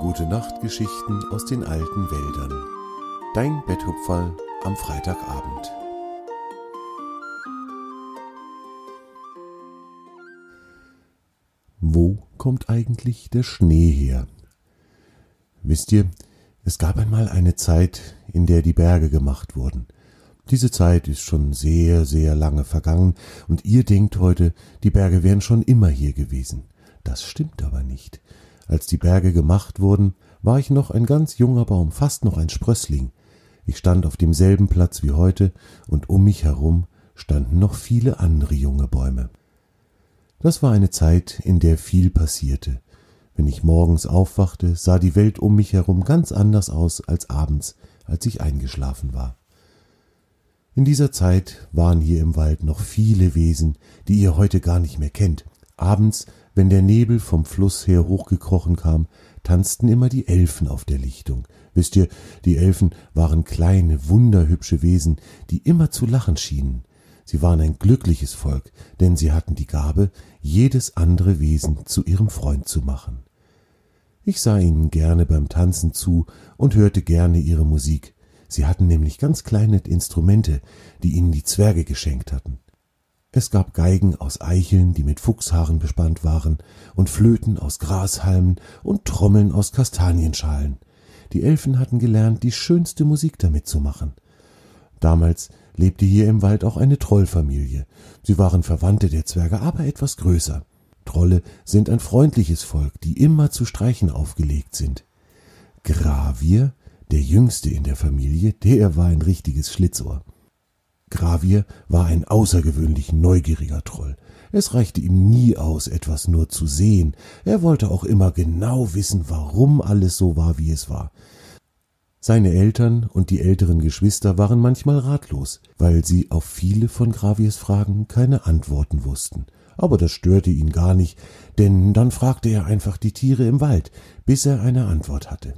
Gute Nachtgeschichten aus den alten Wäldern. Dein Betthupferl am Freitagabend. Wo kommt eigentlich der Schnee her? Wisst ihr, es gab einmal eine Zeit, in der die Berge gemacht wurden. Diese Zeit ist schon sehr, sehr lange vergangen, und ihr denkt heute, die Berge wären schon immer hier gewesen. Das stimmt aber nicht. Als die Berge gemacht wurden, war ich noch ein ganz junger Baum, fast noch ein Sprössling. Ich stand auf demselben Platz wie heute, und um mich herum standen noch viele andere junge Bäume. Das war eine Zeit, in der viel passierte. Wenn ich morgens aufwachte, sah die Welt um mich herum ganz anders aus als abends, als ich eingeschlafen war. In dieser Zeit waren hier im Wald noch viele Wesen, die ihr heute gar nicht mehr kennt. Abends wenn der Nebel vom Fluss her hochgekrochen kam, tanzten immer die Elfen auf der Lichtung. Wisst ihr, die Elfen waren kleine, wunderhübsche Wesen, die immer zu lachen schienen. Sie waren ein glückliches Volk, denn sie hatten die Gabe, jedes andere Wesen zu ihrem Freund zu machen. Ich sah ihnen gerne beim Tanzen zu und hörte gerne ihre Musik. Sie hatten nämlich ganz kleine Instrumente, die ihnen die Zwerge geschenkt hatten. Es gab Geigen aus Eicheln, die mit Fuchshaaren bespannt waren, und Flöten aus Grashalmen und Trommeln aus Kastanienschalen. Die Elfen hatten gelernt, die schönste Musik damit zu machen. Damals lebte hier im Wald auch eine Trollfamilie. Sie waren Verwandte der Zwerge, aber etwas größer. Trolle sind ein freundliches Volk, die immer zu Streichen aufgelegt sind. Gravier, der jüngste in der Familie, der war ein richtiges Schlitzohr. Gravier war ein außergewöhnlich neugieriger Troll. Es reichte ihm nie aus, etwas nur zu sehen. Er wollte auch immer genau wissen, warum alles so war, wie es war. Seine Eltern und die älteren Geschwister waren manchmal ratlos, weil sie auf viele von Graviers Fragen keine Antworten wussten. Aber das störte ihn gar nicht, denn dann fragte er einfach die Tiere im Wald, bis er eine Antwort hatte.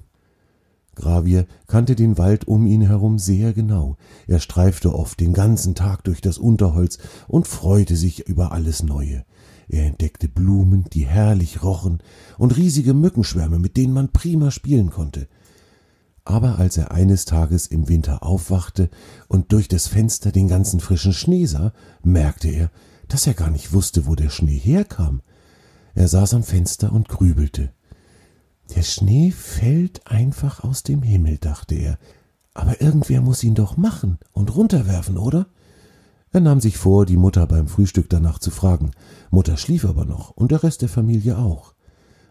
Gravier kannte den Wald um ihn herum sehr genau. Er streifte oft den ganzen Tag durch das Unterholz und freute sich über alles Neue. Er entdeckte Blumen, die herrlich rochen, und riesige Mückenschwärme, mit denen man prima spielen konnte. Aber als er eines Tages im Winter aufwachte und durch das Fenster den ganzen frischen Schnee sah, merkte er, dass er gar nicht wusste, wo der Schnee herkam. Er saß am Fenster und grübelte. Der Schnee fällt einfach aus dem Himmel, dachte er. Aber irgendwer muss ihn doch machen und runterwerfen, oder? Er nahm sich vor, die Mutter beim Frühstück danach zu fragen. Mutter schlief aber noch und der Rest der Familie auch.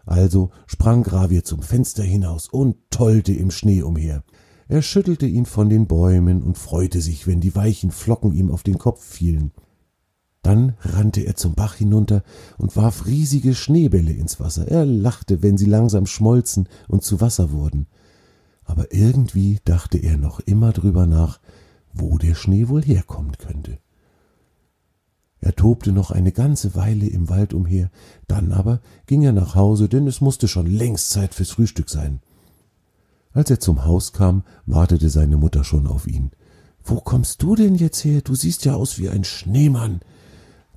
Also sprang Gravier zum Fenster hinaus und tollte im Schnee umher. Er schüttelte ihn von den Bäumen und freute sich, wenn die weichen Flocken ihm auf den Kopf fielen. Dann rannte er zum Bach hinunter und warf riesige Schneebälle ins Wasser. Er lachte, wenn sie langsam schmolzen und zu Wasser wurden. Aber irgendwie dachte er noch immer drüber nach, wo der Schnee wohl herkommen könnte. Er tobte noch eine ganze Weile im Wald umher, dann aber ging er nach Hause, denn es musste schon längst Zeit fürs Frühstück sein. Als er zum Haus kam, wartete seine Mutter schon auf ihn. Wo kommst du denn jetzt her? Du siehst ja aus wie ein Schneemann.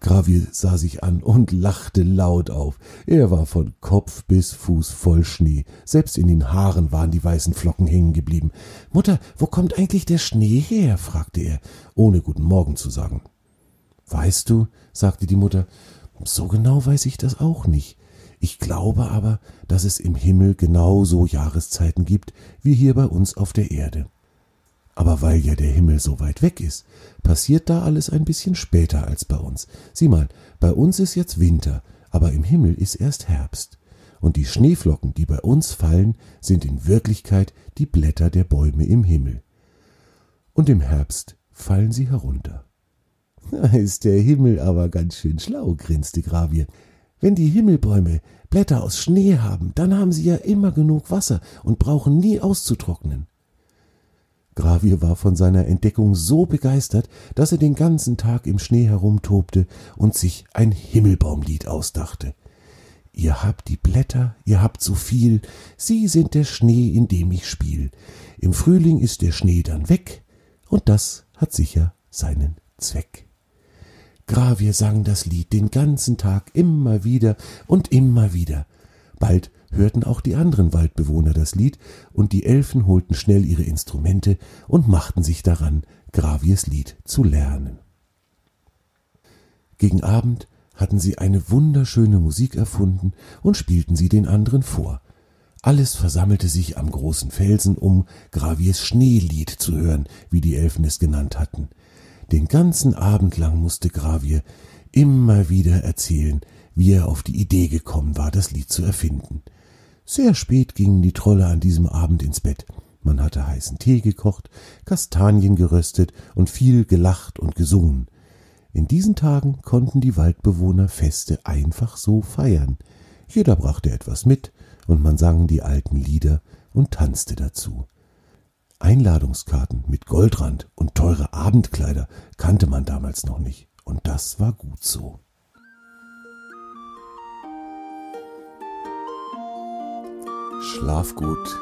Gravi sah sich an und lachte laut auf. Er war von Kopf bis Fuß voll Schnee. Selbst in den Haaren waren die weißen Flocken hängen geblieben. Mutter, wo kommt eigentlich der Schnee her? fragte er, ohne guten Morgen zu sagen. Weißt du, sagte die Mutter, so genau weiß ich das auch nicht. Ich glaube aber, dass es im Himmel genauso Jahreszeiten gibt wie hier bei uns auf der Erde. Aber weil ja der Himmel so weit weg ist, passiert da alles ein bisschen später als bei uns. Sieh mal, bei uns ist jetzt Winter, aber im Himmel ist erst Herbst. Und die Schneeflocken, die bei uns fallen, sind in Wirklichkeit die Blätter der Bäume im Himmel. Und im Herbst fallen sie herunter. Da ist der Himmel aber ganz schön schlau, grinste Gravier. Wenn die Himmelbäume Blätter aus Schnee haben, dann haben sie ja immer genug Wasser und brauchen nie auszutrocknen. Gravier war von seiner Entdeckung so begeistert, dass er den ganzen Tag im Schnee herumtobte und sich ein Himmelbaumlied ausdachte. Ihr habt die Blätter, ihr habt so viel, sie sind der Schnee, in dem ich spiel. Im Frühling ist der Schnee dann weg, und das hat sicher seinen Zweck. Gravier sang das Lied den ganzen Tag immer wieder und immer wieder. Bald hörten auch die anderen Waldbewohner das Lied, und die Elfen holten schnell ihre Instrumente und machten sich daran, Graviers Lied zu lernen. Gegen Abend hatten sie eine wunderschöne Musik erfunden und spielten sie den anderen vor. Alles versammelte sich am großen Felsen, um Graviers Schneelied zu hören, wie die Elfen es genannt hatten. Den ganzen Abend lang musste Gravier immer wieder erzählen, wie er auf die Idee gekommen war, das Lied zu erfinden. Sehr spät gingen die Trolle an diesem Abend ins Bett. Man hatte heißen Tee gekocht, Kastanien geröstet und viel gelacht und gesungen. In diesen Tagen konnten die Waldbewohner Feste einfach so feiern. Jeder brachte etwas mit, und man sang die alten Lieder und tanzte dazu. Einladungskarten mit Goldrand und teure Abendkleider kannte man damals noch nicht, und das war gut so. Schlaf gut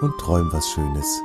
und träum was Schönes.